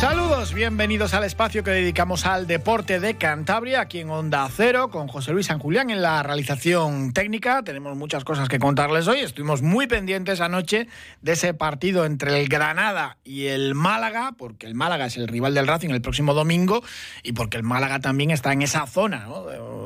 Saludos, bienvenidos al espacio que dedicamos al deporte de Cantabria, aquí en Onda Cero, con José Luis San Julián en la realización técnica. Tenemos muchas cosas que contarles hoy. Estuvimos muy pendientes anoche de ese partido entre el Granada y el Málaga, porque el Málaga es el rival del Racing el próximo domingo y porque el Málaga también está en esa zona,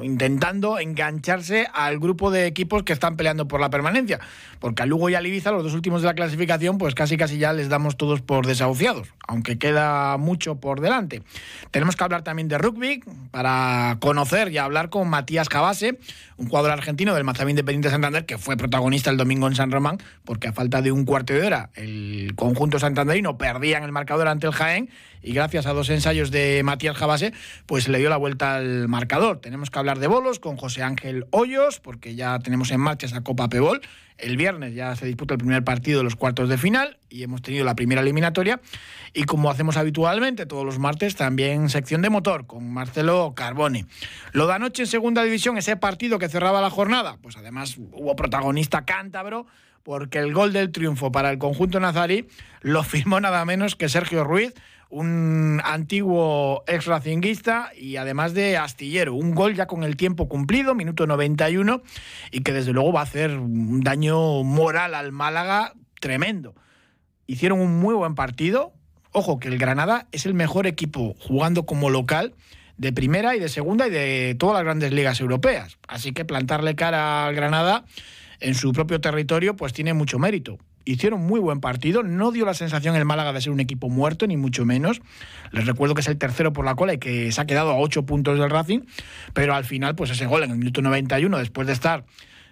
intentando engancharse al grupo de equipos que están peleando por la permanencia. Porque a Lugo y a Ibiza, los dos últimos de la clasificación, pues casi casi ya les damos todos por desahuciados, aunque queda mucho por delante. Tenemos que hablar también de rugby para conocer y hablar con Matías Cabase, un jugador argentino del Mazamín Independiente de Santander que fue protagonista el domingo en San Román, porque a falta de un cuarto de hora el conjunto santanderino perdía en el marcador ante el Jaén y gracias a dos ensayos de Matías Cabase, pues le dio la vuelta al marcador. Tenemos que hablar de bolos con José Ángel Hoyos, porque ya tenemos en marcha esa Copa Pebol. El viernes ya se disputa el primer partido de los cuartos de final y hemos tenido la primera eliminatoria. Y como hacemos habitualmente todos los martes, también sección de motor con Marcelo Carboni. Lo de anoche en segunda división, ese partido que cerraba la jornada, pues además hubo protagonista cántabro porque el gol del triunfo para el conjunto nazarí lo firmó nada menos que Sergio Ruiz, un antiguo ex racinguista y además de astillero. Un gol ya con el tiempo cumplido, minuto 91, y que desde luego va a hacer un daño moral al Málaga tremendo. Hicieron un muy buen partido. Ojo, que el Granada es el mejor equipo jugando como local de primera y de segunda y de todas las grandes ligas europeas. Así que plantarle cara al Granada en su propio territorio pues tiene mucho mérito hicieron muy buen partido. No dio la sensación el Málaga de ser un equipo muerto, ni mucho menos. Les recuerdo que es el tercero por la cola y que se ha quedado a ocho puntos del Racing. Pero al final, pues ese gol en el minuto 91, después de estar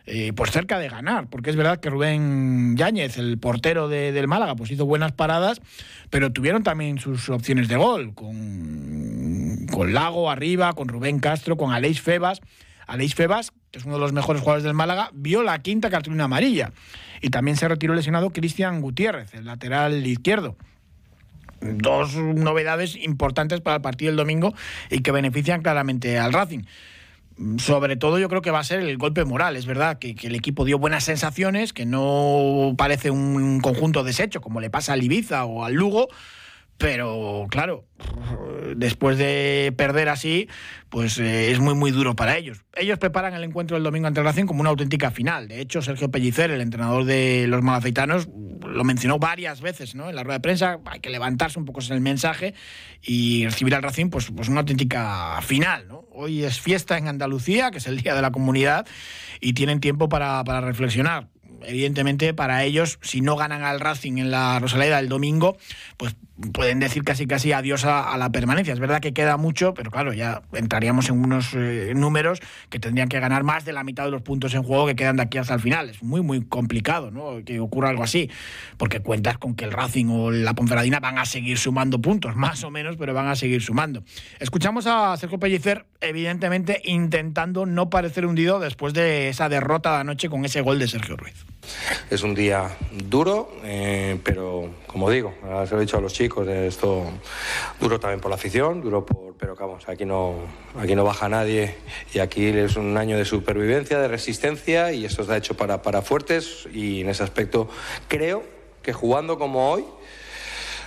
eh, pues cerca de ganar, porque es verdad que Rubén Yáñez, el portero del Málaga, pues hizo buenas paradas, pero tuvieron también sus opciones de gol, con, con Lago arriba, con Rubén Castro, con Aleix Febas. Aleix Febas, que es uno de los mejores jugadores del Málaga, vio la quinta cartulina amarilla. Y también se retiró lesionado Cristian Gutiérrez, el lateral izquierdo dos novedades importantes para el partido del domingo y que benefician claramente al Racing. Sobre todo yo creo que va a ser el golpe moral, es verdad que, el equipo dio buenas sensaciones, que no parece un conjunto deshecho como le pasa al Ibiza o al Lugo, pero claro, después de perder así, pues eh, es muy muy duro para ellos. Ellos preparan el encuentro del domingo ante Racing como una auténtica final. De hecho, Sergio Pellicer, el entrenador de los malafeitanos, lo mencionó varias veces ¿no? en la rueda de prensa. Hay que levantarse un poco en el mensaje y recibir al Racing pues, pues una auténtica final. ¿no? Hoy es fiesta en Andalucía, que es el Día de la Comunidad, y tienen tiempo para, para reflexionar evidentemente para ellos, si no ganan al Racing en la Rosaleda el domingo, pues pueden decir casi casi adiós a, la permanencia. Es verdad que queda mucho, pero claro, ya entraríamos en unos eh, números que tendrían que ganar más de la mitad de los puntos en juego que quedan de aquí hasta el final. Es muy, muy complicado ¿no? que ocurra algo así, porque cuentas con que el Racing o la Ponferradina van a seguir sumando puntos, más o menos, pero van a seguir sumando. Escuchamos a Sergio Pellicer, evidentemente, intentando no parecer hundido después de esa derrota de anoche con ese gol de Sergio Ruiz. Es un día duro, eh, pero como digo, se lo he dicho a los chicos, esto duro también por la afición, duro por, pero vamos, aquí no, aquí no baja nadie y aquí es un año de supervivencia, de resistencia y esto está hecho para, para fuertes y en ese aspecto creo que jugando como hoy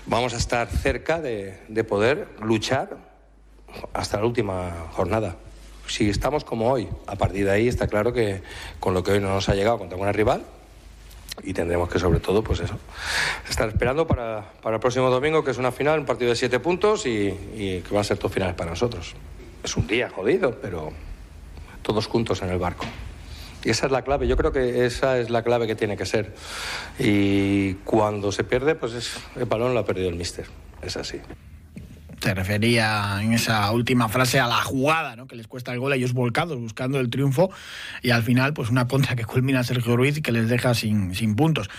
vamos a estar cerca de, de poder luchar hasta la última jornada. Si estamos como hoy, a partir de ahí está claro que con lo que hoy no nos ha llegado contra una rival, y tendremos que sobre todo pues eso estar esperando para, el próximo domingo que es una final un partido de siete puntos y, que va a ser todo finales para nosotros. Es un día jodido pero todos juntos en el barco. Y esa es la clave yo creo que esa es la clave que tiene que ser. Y cuando se pierde pues es, el balón lo ha perdido el míster es así se refería en esa última frase a la jugada, ¿no? que les cuesta el gol a ellos volcados buscando el triunfo y al final pues una contra que culmina Sergio Ruiz y que les deja sin, sin puntos.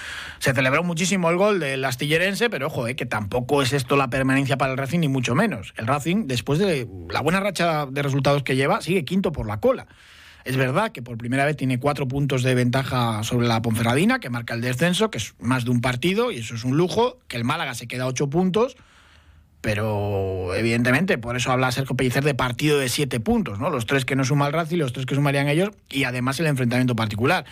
Se celebró muchísimo el gol del astillerense, pero ojo, eh, que tampoco es esto la permanencia para el Racing ni mucho menos. El Racing, después de la buena racha de resultados que lleva, sigue quinto por la cola. Es verdad que por primera vez tiene cuatro puntos de ventaja sobre la Ponferradina, que marca el descenso, que es más de un partido, y eso es un lujo, que el Málaga se queda ocho puntos, pero evidentemente por eso habla Sergio Pellicer de partido de siete puntos, ¿no? Los tres que no suma el Racing, los tres que sumarían ellos y además el enfrentamiento particular.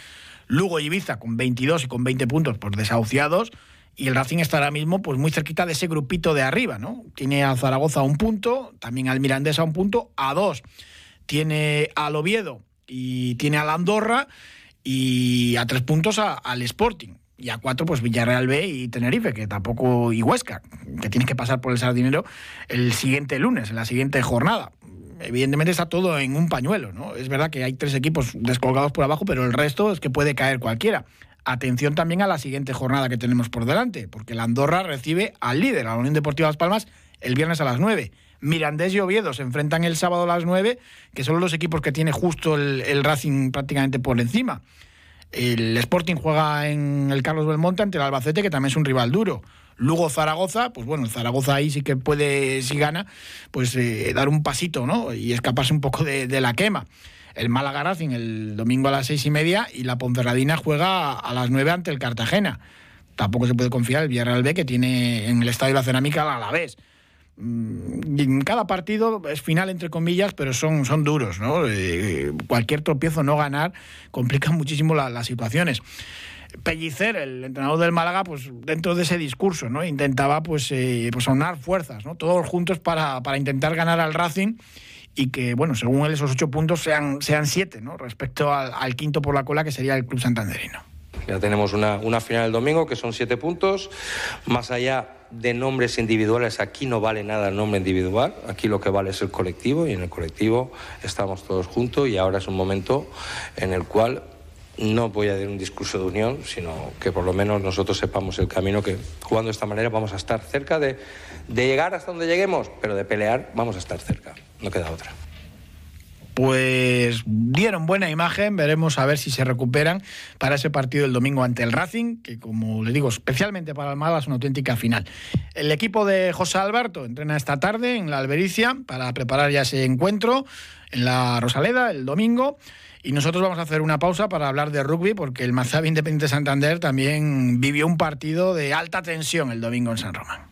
Lugo Ibiza con 22 y con 20 puntos por desahuciados y el Racing está ahora mismo pues muy cerquita de ese grupito de arriba, ¿no? Tiene a Zaragoza a un punto, también al Mirandés a un punto, a dos. Tiene al Oviedo y tiene a la Andorra y a tres puntos al Sporting y a cuatro, pues Villarreal B y Tenerife, que tampoco, y Huesca, que tiene que pasar por el Sardinero el siguiente lunes, en la siguiente jornada. Evidentemente está todo en un pañuelo, ¿no? Es verdad que hay tres equipos descolgados por abajo, pero el resto es que puede caer cualquiera. Atención también a la siguiente jornada que tenemos por delante, porque la Andorra recibe al líder, a la Unión Deportiva Las Palmas, el viernes a las 9. Mirandés y Oviedo se enfrentan el sábado a las 9, que son los equipos que tiene justo el Racing prácticamente por encima. El Sporting juega en el Carlos Belmonte ante el Albacete, que también es un rival duro. Luego Zaragoza, pues bueno, Zaragoza ahí sí que puede, si gana, pues eh, dar un pasito, ¿no? Y escaparse un poco de, la quema. El Málaga Racing el domingo a las seis y media y la Ponferradina juega a las nueve ante el Cartagena. Tampoco se puede confiar el Villarreal B que tiene en el Estadio de la Cerámica la Alavés. Mm, cada partido es final entre comillas, pero son, son duros, ¿no? Cualquier tropiezo no ganar complica muchísimo las situaciones. Pellicer, el entrenador del Málaga, pues dentro de ese discurso, ¿no? Intentaba pues, eh, pues aunar fuerzas, ¿no? Todos juntos para, para, intentar ganar al Racing y que, bueno, según él, esos ocho puntos sean, sean siete, ¿no? Respecto al quinto por la cola, que sería el Club Santanderino. Ya tenemos una, una final el domingo, que son siete puntos. Más allá de nombres individuales, aquí no vale nada el nombre individual, aquí lo que vale es el colectivo y en el colectivo estamos todos juntos y ahora es un momento en el cual no voy a dar un discurso de unión, sino que por lo menos nosotros sepamos el camino que jugando de esta manera vamos a estar cerca de, de llegar hasta donde lleguemos, pero de pelear vamos a estar cerca, no queda otra pues dieron buena imagen, veremos a ver si se recuperan para ese partido del domingo ante el Racing, que como les digo, especialmente para el Málaga es una auténtica final. El equipo de José Alberto entrena esta tarde en la Albericia para preparar ya ese encuentro en la Rosaleda el domingo. Y nosotros vamos a hacer una pausa para hablar de rugby, porque el Mazabi Independiente Santander también vivió un partido de alta tensión el domingo en San Román.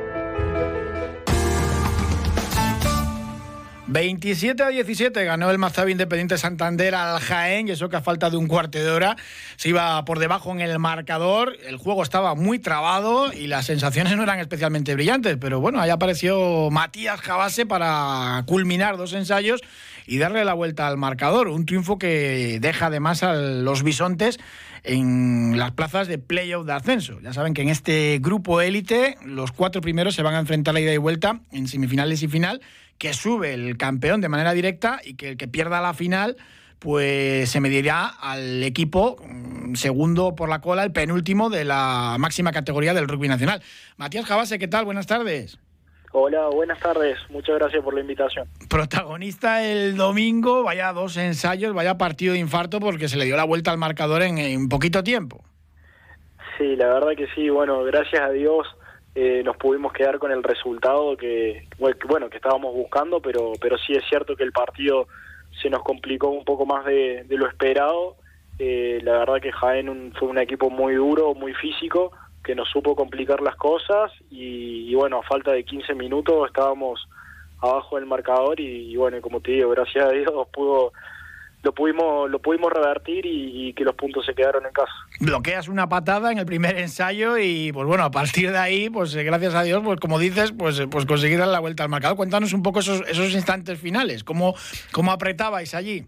27 a 17 ganó el Mazabi Independiente Santander al Jaén y eso que a falta de un cuarto de hora se iba por debajo en el marcador. El juego estaba muy trabado y las sensaciones no eran especialmente brillantes, pero bueno, ahí apareció Matías Jabase para culminar dos ensayos y darle la vuelta al marcador. Un triunfo que deja además a los bisontes en las plazas de playoff de ascenso. Ya saben que en este grupo élite los cuatro primeros se van a enfrentar la ida y vuelta en semifinales y final que sube el campeón de manera directa y que el que pierda la final pues se medirá al equipo mm, segundo por la cola, el penúltimo de la máxima categoría del rugby nacional. Matías Jabase, ¿qué tal? Buenas tardes. Hola, buenas tardes. Muchas gracias por la invitación. Protagonista el domingo, vaya dos ensayos, vaya partido de infarto porque se le dio la vuelta al marcador en, en poquito tiempo. Sí, la verdad que sí. Bueno, gracias a Dios eh, nos pudimos quedar con el resultado que bueno que estábamos buscando pero pero sí es cierto que el partido se nos complicó un poco más de, lo esperado eh, la verdad que Jaén fue un equipo muy duro muy físico que nos supo complicar las cosas y, bueno a falta de 15 minutos estábamos abajo del marcador y, y bueno como te digo gracias a Dios pudo lo pudimos lo pudimos revertir y, que los puntos se quedaron en casa. Bloqueas una patada en el primer ensayo y pues bueno, a partir de ahí, pues eh, gracias a Dios, pues como dices, pues eh, pues conseguir dar la vuelta al marcador. Cuéntanos un poco esos, esos instantes finales, cómo, cómo apretabais allí.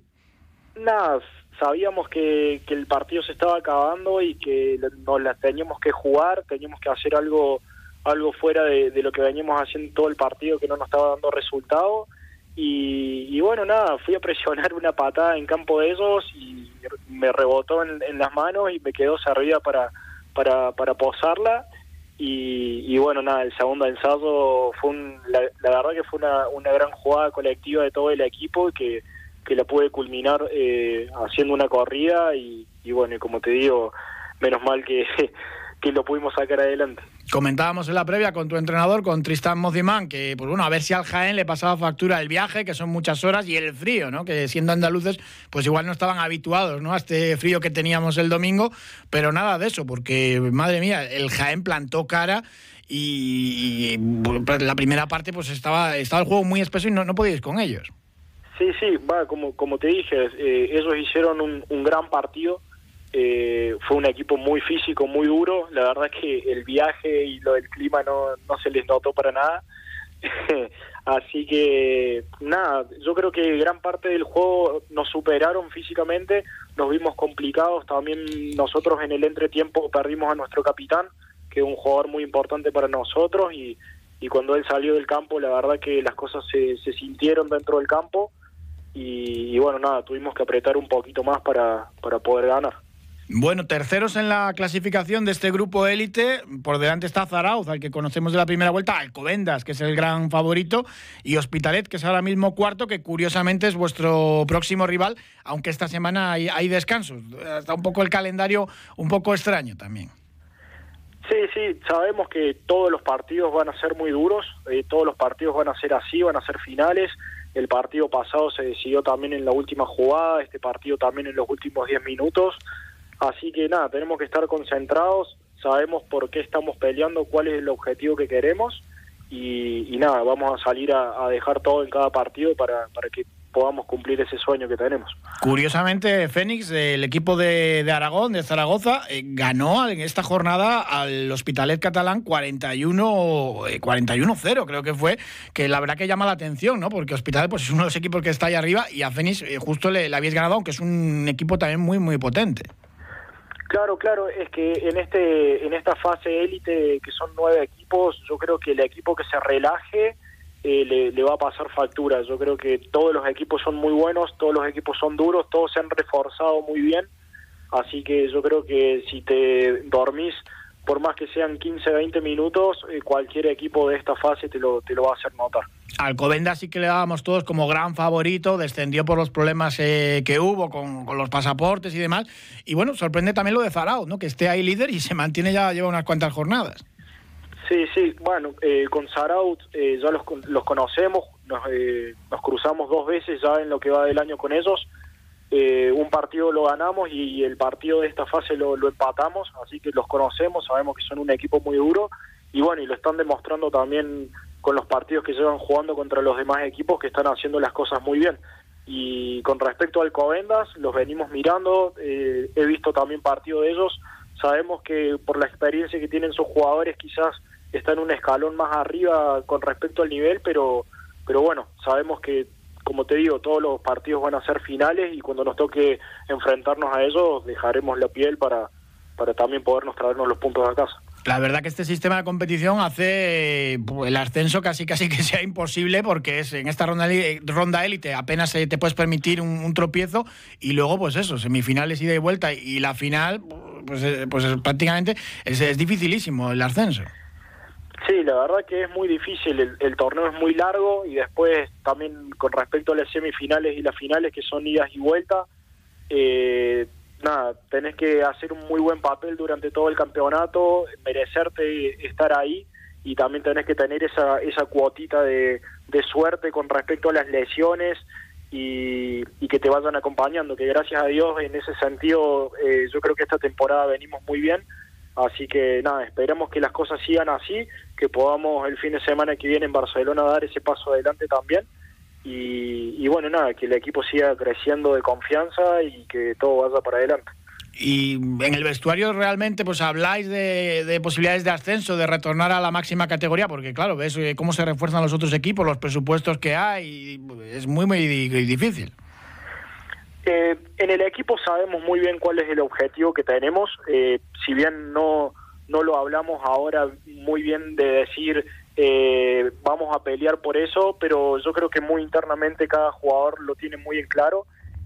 Nada, sabíamos que, que el partido se estaba acabando y que nos la teníamos que jugar, teníamos que hacer algo algo fuera de, de lo que veníamos haciendo todo el partido que no nos estaba dando resultado y, bueno, nada, fui a presionar una patada en campo de ellos y me rebotó en, las manos y me quedó servida para, para, para posarla. Y, bueno, nada, el segundo ensayo fue un, la, verdad que fue una, una gran jugada colectiva de todo el equipo que, que la pude culminar eh, haciendo una corrida y, bueno, como te digo, menos mal que, que lo pudimos sacar adelante. Comentábamos en la previa con tu entrenador, con Tristan Mozimán, que pues bueno, a ver si al Jaén le pasaba factura el viaje, que son muchas horas, y el frío, ¿no? Que siendo andaluces, pues igual no estaban habituados, ¿no? A este frío que teníamos el domingo, pero nada de eso, porque madre mía, el Jaén plantó cara y, pues, la primera parte pues estaba, estaba el juego muy espeso y no, no podíais con ellos. Sí, sí, va, como, como te dije, eh, ellos hicieron un, un gran partido eh, fue un equipo muy físico, muy duro. La verdad es que el viaje y lo del clima no, no se les notó para nada. Así que nada, yo creo que gran parte del juego nos superaron físicamente, nos vimos complicados. También nosotros en el entretiempo perdimos a nuestro capitán, que es un jugador muy importante para nosotros. Y, y cuando él salió del campo, la verdad que las cosas se, se sintieron dentro del campo. Y, y bueno, nada, tuvimos que apretar un poquito más para, para poder ganar. Bueno, terceros en la clasificación de este grupo élite. Por delante está Zarauz, al que conocemos de la primera vuelta, Alcobendas, que es el gran favorito, y Hospitalet, que es ahora mismo cuarto, que curiosamente es vuestro próximo rival, aunque esta semana hay, descansos. Está un poco el calendario un poco extraño también. Sí, sí, sabemos que todos los partidos van a ser muy duros, eh, todos los partidos van a ser así, van a ser finales. El partido pasado se decidió también en la última jugada, este partido también en los últimos 10 minutos. Así que nada, tenemos que estar concentrados, sabemos por qué estamos peleando, cuál es el objetivo que queremos y, nada, vamos a salir a, dejar todo en cada partido para que podamos cumplir ese sueño que tenemos. Curiosamente, Fénix, el equipo de, Aragón, de Zaragoza, eh, ganó en esta jornada al Hospitalet catalán 41 41-0, eh, creo que fue, que la verdad que llama la atención, ¿no? Porque Hospitalet pues, es uno de los equipos que está ahí arriba y a Fénix eh, justo le, le habéis ganado, aunque es un equipo también muy, muy potente. Claro, claro, es que en este en esta fase élite que son nueve equipos, yo creo que el equipo que se relaje eh, le, va a pasar factura. Yo creo que todos los equipos son muy buenos, todos los equipos son duros, todos se han reforzado muy bien, así que yo creo que si te dormís por más que sean 15, 20 minutos, eh, cualquier equipo de esta fase te lo, te lo va a hacer notar. Alcobenda sí que le dábamos todos como gran favorito, descendió por los problemas eh, que hubo con, los pasaportes y demás. Y bueno, sorprende también lo de Zarao, ¿no? que esté ahí líder y se mantiene ya, lleva unas cuantas jornadas. Sí, sí, bueno, eh, con Zarao ya los, los conocemos, nos, nos cruzamos dos veces ya en lo que va del año con ellos. Eh, un partido lo ganamos y, el partido de esta fase lo, empatamos, así que los conocemos, sabemos que son un equipo muy duro y bueno, y lo están demostrando también con los partidos que llevan jugando contra los demás equipos que están haciendo las cosas muy bien. Y con respecto al Covendas, los venimos mirando, eh, he visto también partido de ellos, sabemos que por la experiencia que tienen sus jugadores quizás están un escalón más arriba con respecto al nivel, pero, pero bueno, sabemos que como te digo, todos los partidos van a ser finales y cuando nos toque enfrentarnos a ellos dejaremos la piel para, para también podernos traernos los puntos a casa. La verdad que este sistema de competición hace pues, el ascenso casi casi que sea imposible porque es en esta ronda ronda élite apenas te puedes permitir un, tropiezo y luego pues eso, semifinales ida y vuelta y la final pues, eh, pues prácticamente es dificilísimo el ascenso. Sí, la verdad que es muy difícil, el, torneo es muy largo y después también con respecto a las semifinales y las finales que son idas y vueltas, eh, nada, tenés que hacer un muy buen papel durante todo el campeonato, merecerte estar ahí y también tenés que tener esa, esa cuotita de, suerte con respecto a las lesiones y, que te vayan acompañando, que gracias a Dios en ese sentido eh, yo creo que esta temporada venimos muy bien Así que nada, esperemos que las cosas sigan así, que podamos el fin de semana que viene en Barcelona dar ese paso adelante también. Y, bueno, nada, que el equipo siga creciendo de confianza y que todo vaya para adelante. Y en el vestuario realmente pues habláis de, posibilidades de ascenso, de retornar a la máxima categoría, porque claro, ves eh, cómo se refuerzan los otros equipos, los presupuestos que hay, es muy, muy difícil. Eh, en el equipo sabemos muy bien cuál es el objetivo que tenemos, eh, si bien no, no lo hablamos ahora muy bien de decir eh, vamos a pelear por eso, pero yo creo que muy internamente cada jugador lo tiene muy en claro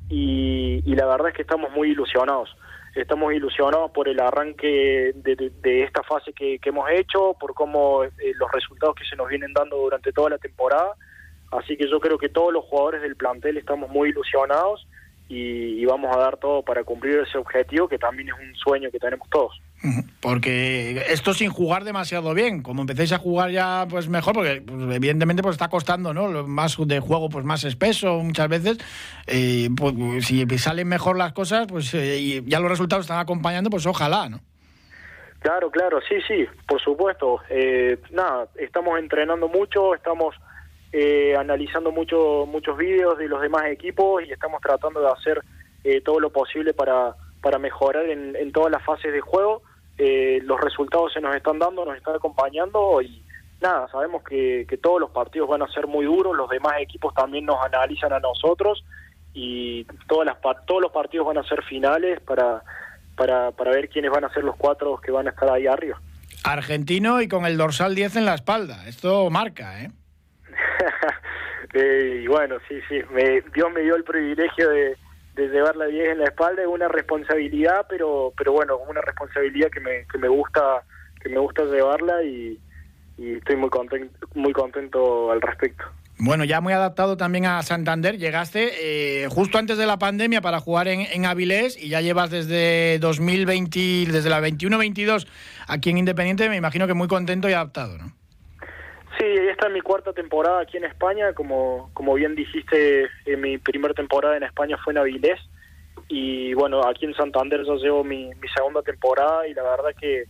y, la verdad es que estamos muy ilusionados. estamos ilusionados por el arranque de, esta fase que, hemos hecho, por cómo eh, los resultados que se nos vienen dando durante toda la temporada. Así que yo creo que todos los jugadores del plantel estamos muy ilusionados y, vamos a dar todo para cumplir ese objetivo que también es un sueño que tenemos todos. Porque esto sin jugar demasiado bien, como empecéis a jugar ya pues mejor, porque pues, evidentemente pues está costando, ¿no? Más de juego pues más espeso muchas veces. Eh, pues, si salen mejor las cosas, pues eh, ya los resultados están acompañando, pues ojalá, ¿no? Claro, claro, sí, sí, por supuesto. Eh, nada, estamos entrenando mucho, estamos eh, analizando mucho, muchos vídeos de los demás equipos y estamos tratando de hacer eh, todo lo posible para, para mejorar en, en todas las fases de juego. Eh, los resultados se nos están dando, nos están acompañando y nada, sabemos que, que todos los partidos van a ser muy duros, los demás equipos también nos analizan a nosotros y todas las, todos los partidos van a ser finales para, para, para ver quiénes van a ser los cuatro que van a estar ahí arriba. Argentino y con el dorsal 10 en la espalda, esto marca, ¿eh? Eh, y bueno, sí, sí, Dios me dio el privilegio de, de llevar la 10 en la espalda, es una responsabilidad, pero pero bueno, una responsabilidad que me, que me gusta que me gusta llevarla y, estoy muy contento, muy contento al respecto. Bueno, ya muy adaptado también a Santander. Llegaste eh, justo antes de la pandemia para jugar en, en, Avilés y ya llevas desde 2020, desde la 21-22 aquí en Independiente. Me imagino que muy contento y adaptado, ¿no? Sí, esta es mi cuarta temporada aquí en España. Como, como bien dijiste, en mi primera temporada en España fue en Avilés. Y bueno, aquí en Santander ya llevo mi, segunda temporada y la verdad que,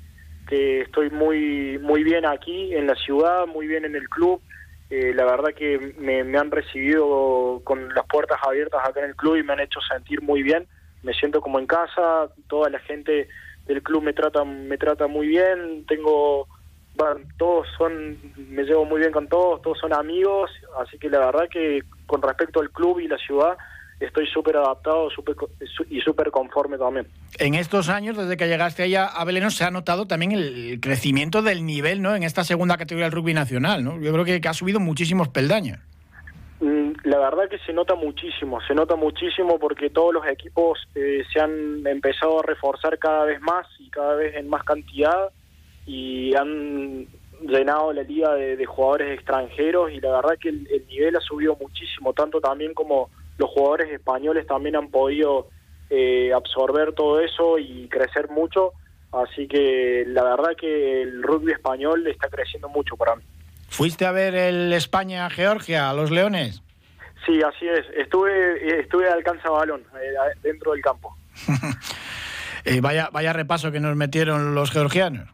estoy muy, muy bien aquí en la ciudad, muy bien en el club. Eh, la verdad que me, me han recibido con las puertas abiertas acá en el club y me han hecho sentir muy bien. Me siento como en casa, toda la gente del club me trata, me trata muy bien. Tengo todos son, me llevo muy bien con todos, todos son amigos, así que la verdad que con respecto al club y la ciudad estoy súper adaptado super, y súper conforme también. En estos años, desde que llegaste allá a Belén, se ha notado también el crecimiento del nivel ¿no? en esta segunda categoría del rugby nacional. ¿no? Yo creo que, ha subido muchísimos peldaños. Mm, la verdad que se nota muchísimo, se nota muchísimo porque todos los equipos eh, se han empezado a reforzar cada vez más y cada vez en más cantidad y han llenado la liga de, jugadores extranjeros y la verdad que el, nivel ha subido muchísimo, tanto también como los jugadores españoles también han podido eh, absorber todo eso y crecer mucho, así que la verdad que el rugby español está creciendo mucho para mí. ¿Fuiste a ver el España-Georgia, a los Leones? Sí, así es. Estuve, estuve alcanza balón eh, dentro del campo. Eh, vaya, vaya repaso que nos metieron los georgianos.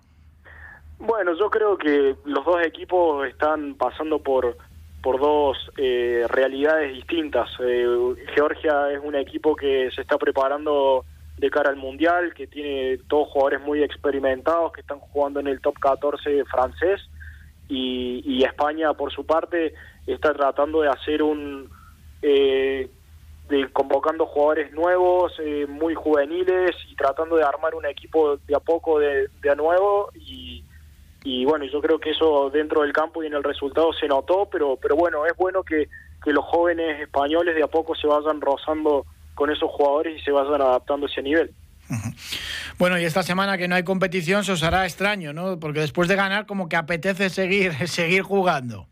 Bueno, yo creo que los dos equipos están pasando por por dos eh, realidades distintas. Eh, Georgia es un equipo que se está preparando de cara al Mundial, que tiene todos jugadores muy experimentados, que están jugando en el top 14 francés, y, España, por su parte, está tratando de hacer un... Eh, de convocando jugadores nuevos, muy juveniles, y tratando de armar un equipo de a poco de, de a nuevo, y y bueno, yo creo que eso dentro del campo y en el resultado se notó, pero, pero bueno, es bueno que, que los jóvenes españoles de a poco se vayan rozando con esos jugadores y se vayan adaptando a ese nivel. Bueno, y esta semana que no hay competición se os hará extraño, ¿no? Porque después de ganar como que apetece seguir, seguir jugando.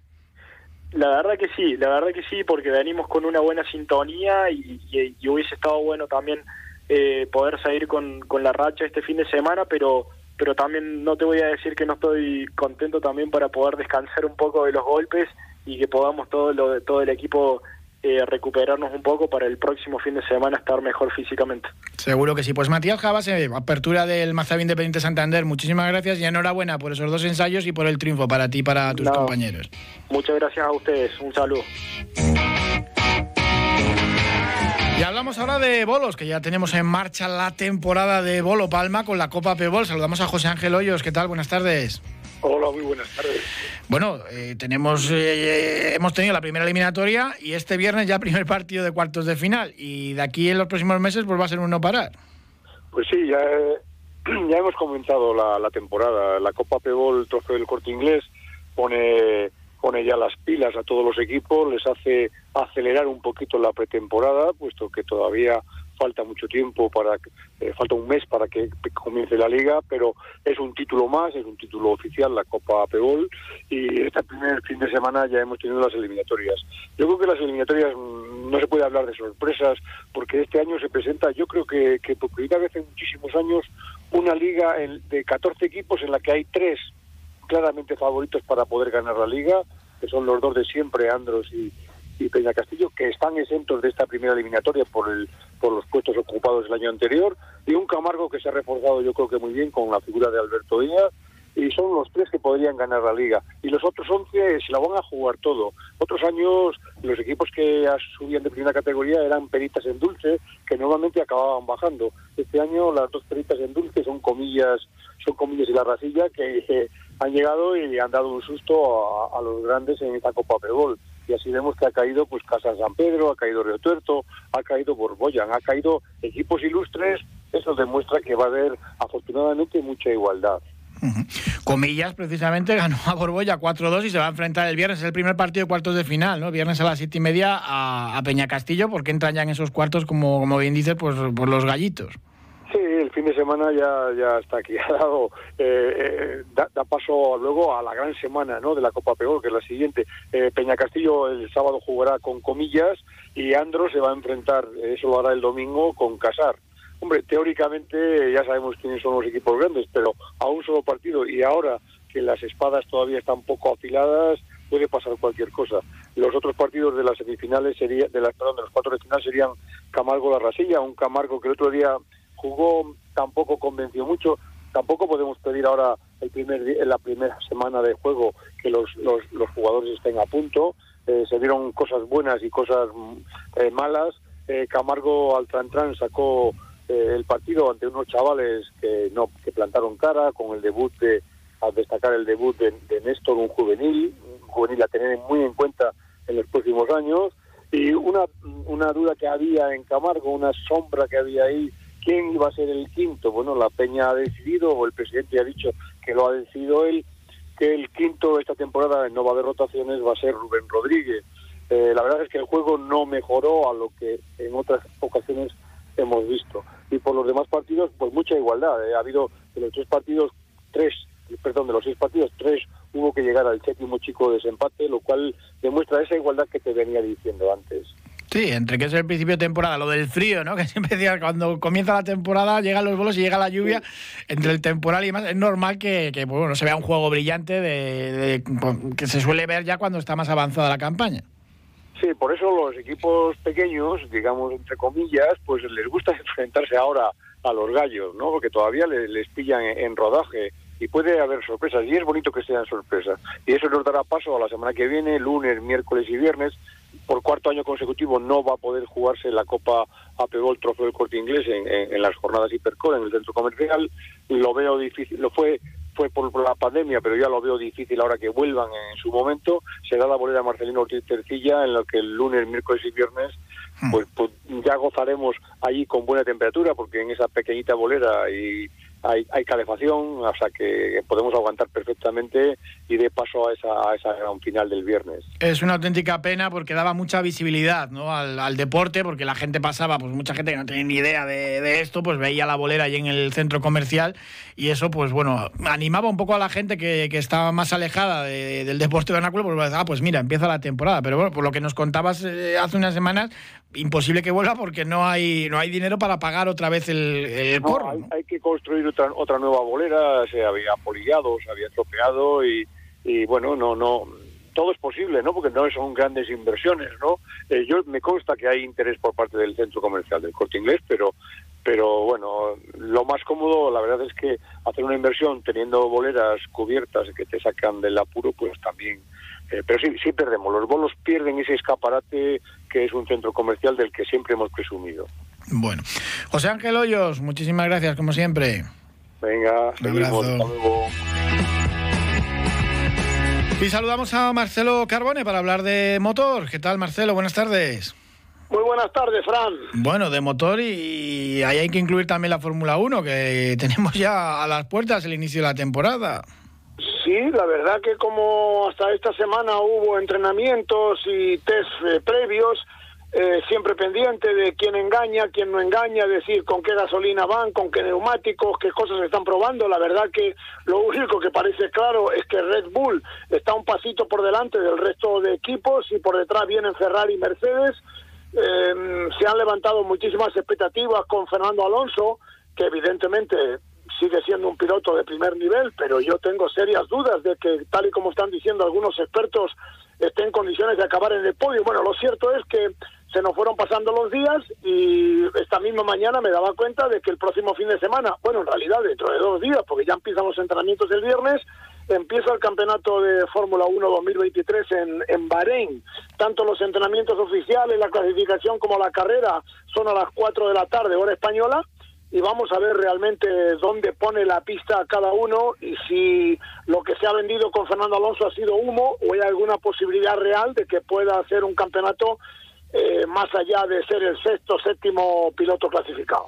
La verdad que sí, la verdad que sí, porque venimos con una buena sintonía y, y, hubiese estado bueno también eh, poder seguir con, con la racha este fin de semana, pero pero también no te voy a decir que no estoy contento también para poder descansar un poco de los golpes y que podamos todo lo, todo el equipo eh, recuperarnos un poco para el próximo fin de semana estar mejor físicamente. Seguro que sí. Pues Matías Javas, eh, apertura del Mazabí Independiente Santander, muchísimas gracias y enhorabuena por esos dos ensayos y por el triunfo para ti y para tus compañeros. Muchas gracias a ustedes. Un saludo. Y hablamos ahora de bolos, que ya tenemos en marcha la temporada de Bolo Palma con la Copa Pebol. Saludamos a José Ángel Hoyos. ¿Qué tal? Buenas tardes. Hola, muy buenas tardes. Bueno, eh, tenemos, eh, hemos tenido la primera eliminatoria y este viernes ya primer partido de cuartos de final. Y de aquí en los próximos meses pues va a ser un no parar. Pues sí, ya, ya hemos comenzado la, la temporada. La Copa Pebol, trofeo del corte inglés, pone pone ya las pilas a todos los equipos, les hace acelerar un poquito la pretemporada, puesto que todavía falta mucho tiempo para eh, falta un mes para que comience la liga pero es un título más es un título oficial la Copa Pebol y este primer fin de semana ya hemos tenido las eliminatorias. Yo creo que las eliminatorias mm, no se puede hablar de sorpresas porque este año se presenta yo creo que, que por primera vez en muchísimos años una liga de 14 equipos en la que hay tres claramente favoritos para poder ganar la liga que son los dos de siempre Andros y Peña Castillo, que están exentos de esta primera eliminatoria por, el, por los puestos ocupados el año anterior, y un Camargo que se ha reforzado yo creo que muy bien con la figura de Alberto Díaz, y son los tres que podrían ganar la liga. Y los otros once se la van a jugar todo. Otros años los equipos que subían de primera categoría eran peritas en dulce, que normalmente acababan bajando. Este año las dos peritas en dulce son comillas, son comillas y la rasilla que eh, han llegado y han dado un susto a, los grandes en esta Copa Pebol y así vemos que ha caído pues Casa San Pedro, ha caído Río Tuerto, ha caído Borboyan, ha caído equipos ilustres, eso demuestra que va a haber afortunadamente mucha igualdad. Comillas, precisamente, ganó a Borbolla 4-2 y se va a enfrentar el viernes. Es el primer partido de cuartos de final, ¿no? Viernes a las siete y media a, Peña Castillo, porque entran ya en esos cuartos, como, como bien dices, pues por los gallitos. Sí, el fin de semana ya, ya está aquí, ha dado, eh, eh, da, paso luego a la gran semana ¿no? de la Copa Peor, que es la siguiente. Eh, Peña Castillo el sábado jugará con comillas y Andro se va a enfrentar, eso lo hará el domingo, con Casar. Hombre, teóricamente ya sabemos quiénes son los equipos grandes, pero a un solo partido y ahora que las espadas todavía están poco afiladas, puede pasar cualquier cosa. Los otros partidos de las semifinales sería, de las perdón, de los cuatro de final serían Camargo La Rasilla, un Camargo que el otro día jugó, tampoco convenció mucho. Tampoco podemos pedir ahora el primer en la primera semana de juego que los, los, los jugadores estén a punto. Eh, se dieron cosas buenas y cosas mm, eh, malas. Eh, Camargo Altrantran sacó el partido ante unos chavales que no que plantaron cara con el debut de al destacar el debut de, de Néstor un juvenil un juvenil a tener muy en cuenta en los próximos años y una una duda que había en Camargo una sombra que había ahí ¿Quién iba a ser el quinto? Bueno, la Peña ha decidido, o el presidente ha dicho que lo ha decidido él, que el quinto esta temporada en Nova de rotaciones va a ser Rubén Rodríguez. Eh, la verdad es que el juego no mejoró a lo que en otras ocasiones hemos visto. Y por los demás partidos, pues mucha igualdad. Eh. Ha habido de los tres partidos, tres, perdón, de los seis partidos, tres hubo que llegar al séptimo chico de desempate, lo cual demuestra esa igualdad que te venía diciendo antes. Sí, entre que es el principio de temporada, lo del frío, ¿no? Que siempre decía, cuando comienza la temporada, llegan los bolos y llega la lluvia, entre el temporal y demás, es normal que, que bueno, se vea un juego brillante de, pues, que se suele ver ya cuando está más avanzada la campaña. Sí, por eso los equipos pequeños, digamos, entre comillas, pues les gusta enfrentarse ahora a los gallos, ¿no? Porque todavía les, pillan en rodaje y puede haber sorpresas y es bonito que sean sorpresas y eso nos dará paso a la semana que viene lunes miércoles y viernes por cuarto año consecutivo no va a poder jugarse la Copa el Trofeo del Corte Inglés en, las jornadas Hipercore en el centro comercial. Lo veo difícil, lo fue fue por, la pandemia, pero ya lo veo difícil ahora que vuelvan en su momento. Será la bolera Marcelino Ortiz Tercilla, en la que el lunes, miércoles y viernes pues, pues, ya gozaremos allí con buena temperatura, porque en esa pequeñita bolera y hay, hay calefacción, o sea que podemos aguantar perfectamente y de paso a esa, a esa gran final del viernes. Es una auténtica pena porque daba mucha visibilidad ¿no? al, deporte, porque la gente pasaba, pues mucha gente que no tenía ni idea de, esto, pues veía la bolera ahí en el centro comercial y eso, pues bueno, animaba un poco a la gente que, que estaba más alejada del deporte vernáculo, pues, ah, pues mira, empieza la temporada. Pero bueno, por lo que nos contabas eh, hace unas semanas, imposible que vuelva porque no hay no hay dinero para pagar otra vez el, el hay, que construir otra, nueva bolera, se había polillado, se había tropeado y, y bueno, no, no, todo es posible, ¿no? Porque no son grandes inversiones, ¿no? Eh, yo me consta que hay interés por parte del centro comercial del Corte Inglés, pero pero bueno, lo más cómodo, la verdad es que hacer una inversión teniendo boleras cubiertas que te sacan del apuro, pues también eh, pero sí, sí perdemos. Los bolos pierden ese escaparate que es un centro comercial del que siempre hemos presumido. Bueno, José Ángel Hoyos, muchísimas gracias, como siempre. Venga, seguimos. Y saludamos a Marcelo Carbone para hablar de motor. ¿Qué tal, Marcelo? Buenas tardes. Muy buenas tardes, Fran. Bueno, de motor y ahí hay que incluir también la Fórmula 1, que tenemos ya a las puertas el inicio de la temporada. Sí, la verdad que como hasta esta semana hubo entrenamientos y test eh, previos, eh, siempre pendiente de quién engaña, quién no engaña, decir con qué gasolina van, con qué neumáticos, qué cosas están probando. La verdad que lo único que parece claro es que Red Bull está un pasito por delante del resto de equipos y por detrás vienen Ferrari y Mercedes. Eh, se han levantado muchísimas expectativas con Fernando Alonso, que evidentemente sigue siendo un piloto de primer nivel, pero yo tengo serias dudas de que, tal y como están diciendo algunos expertos, esté en condiciones de acabar en el podio. Bueno, lo cierto es que se nos fueron pasando los días y esta misma mañana me daba cuenta de que el próximo fin de semana, bueno, en realidad dentro de dos días, porque ya empiezan los entrenamientos el viernes, empieza el campeonato de Fórmula 1 2023 en, en Bahrein. Tanto los entrenamientos oficiales, la clasificación como la carrera son a las 4 de la tarde, hora española y vamos a ver realmente dónde pone la pista cada uno y si lo que se ha vendido con Fernando Alonso ha sido humo o hay alguna posibilidad real de que pueda hacer un campeonato eh, más allá de ser el sexto, séptimo piloto clasificado.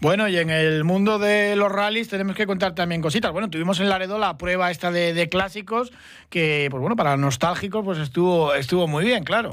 Bueno, y en el mundo de los rallies tenemos que contar también cositas. Bueno, tuvimos en Laredo la prueba esta de, de clásicos que, pues bueno, para nostálgicos pues estuvo, estuvo muy bien, claro.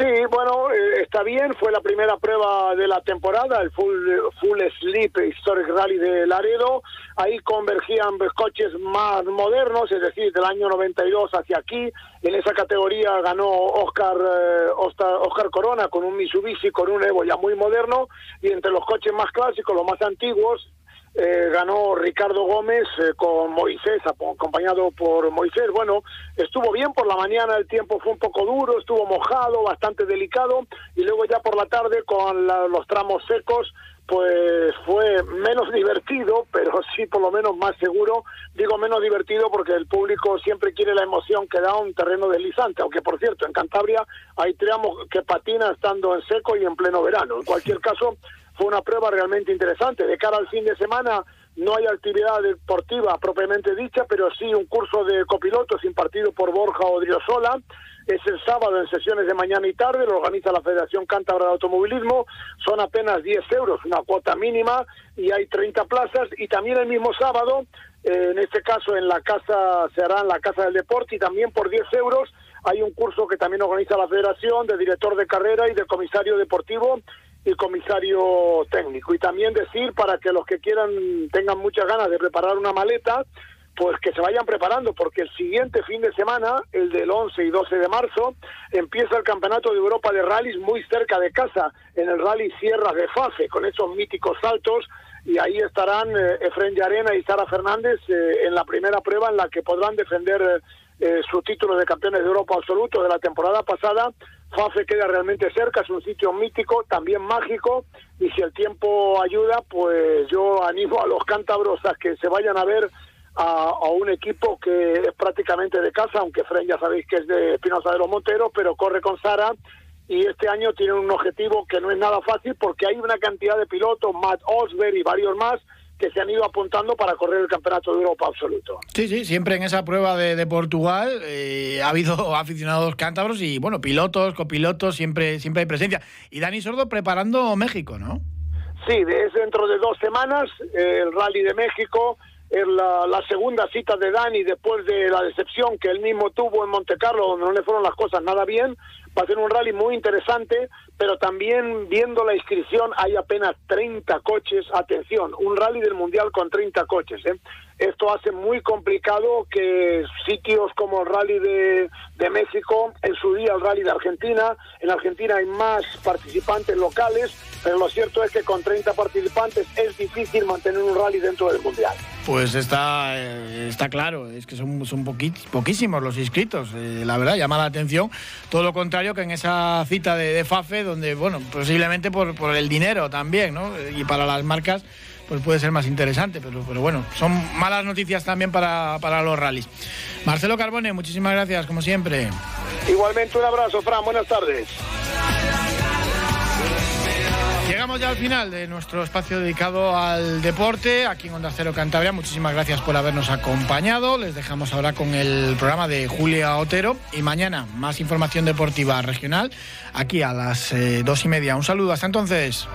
Sí, bueno, eh, está bien. Fue la primera prueba de la temporada, el Full, full Sleep Historic Rally de Laredo. Ahí convergían coches más modernos, es decir, del año 92 hacia aquí. En esa categoría ganó Oscar, eh, Oscar Corona con un Mitsubishi, con un Evo ya muy moderno. Y entre los coches más clásicos, los más antiguos, eh, ganó Ricardo Gómez eh, con Moisés, acompañado por Moisés. Bueno, estuvo bien por la mañana, el tiempo fue un poco duro, estuvo mojado, bastante delicado, y luego ya por la tarde con los tramos secos, pues fue menos divertido, pero sí por lo menos más seguro. Digo menos divertido porque el público siempre quiere la emoción que da un terreno deslizante, aunque por cierto en Cantabria hay tramos que patina estando en seco y en pleno verano. En cualquier caso, fue una prueba realmente interesante. De cara al fin de semana no hay actividad deportiva propiamente dicha, pero sí un curso de copilotos impartido por Borja Odriozola. Es el sábado en sesiones de mañana y tarde, lo organiza la Federación Cántabra de Automovilismo. Son apenas 10 euros, una cuota mínima, y hay 30 plazas. Y también el mismo sábado, eh, en este caso en la casa, se hará en la Casa del Deporte, y también por 10 euros hay un curso que también organiza la Federación de director de carrera y de comisario deportivo y comisario técnico. Y también decir, para que los que quieran tengan muchas ganas de preparar una maleta, pues que se vayan preparando, porque el siguiente fin de semana, el del 11 y 12 de marzo, empieza el Campeonato de Europa de Rallys muy cerca de casa, en el Rally Sierras de Fafe, con esos míticos saltos, y ahí estarán eh, Efren Yarena y Sara Fernández eh, en la primera prueba en la que podrán defender eh, su título de campeones de Europa absoluto de la temporada pasada Fafe queda realmente cerca, es un sitio mítico, también mágico, y si el tiempo ayuda, pues yo animo a los cántabros a que se vayan a ver a, un equipo que es prácticamente de casa, aunque Fren ya sabéis que es de Espinosa de los Monteros, pero corre con Sara y este año tiene un objetivo que no es nada fácil porque hay una cantidad de pilotos, Matt Osberg y varios más, que se han ido apuntando para correr el Campeonato de Europa absoluto. Sí, sí, siempre en esa prueba de, Portugal eh, ha habido aficionados cántabros y, bueno, pilotos, copilotos, siempre, siempre hay presencia. Y Dani Sordo preparando México, ¿no? Sí, es dentro de dos semanas eh, el Rally de México. La, la, segunda cita de Dani después de la decepción que él mismo tuvo en Monte Carlo, donde no le fueron las cosas nada bien. Va a ser un rally muy interesante, pero también viendo la inscripción hay apenas 30 coches. Atención, un rally del Mundial con 30 coches. ¿eh? Esto hace muy complicado que sitios como el Rally de, de, México, en su día el Rally de Argentina, en Argentina hay más participantes locales, pero lo cierto es que con 30 participantes es difícil mantener un rally dentro del Mundial. Pues está, eh, está claro, es que son, son poquísimos los inscritos, eh, la verdad, llama la atención. Todo lo contrario que en esa cita de, de FAFE, donde, bueno, posiblemente por, por el dinero también, ¿no? Y para las marcas pues puede ser más interesante, pero, pero bueno, son malas noticias también para, para los rallies. Marcelo Carbone, muchísimas gracias, como siempre. Igualmente un abrazo, Fran, buenas tardes. Llegamos ya al final de nuestro espacio dedicado al deporte aquí en Onda Cero Cantabria. Muchísimas gracias por habernos acompañado. Les dejamos ahora con el programa de Julia Otero y mañana más información deportiva regional aquí a las eh, dos y media. Un saludo, hasta entonces.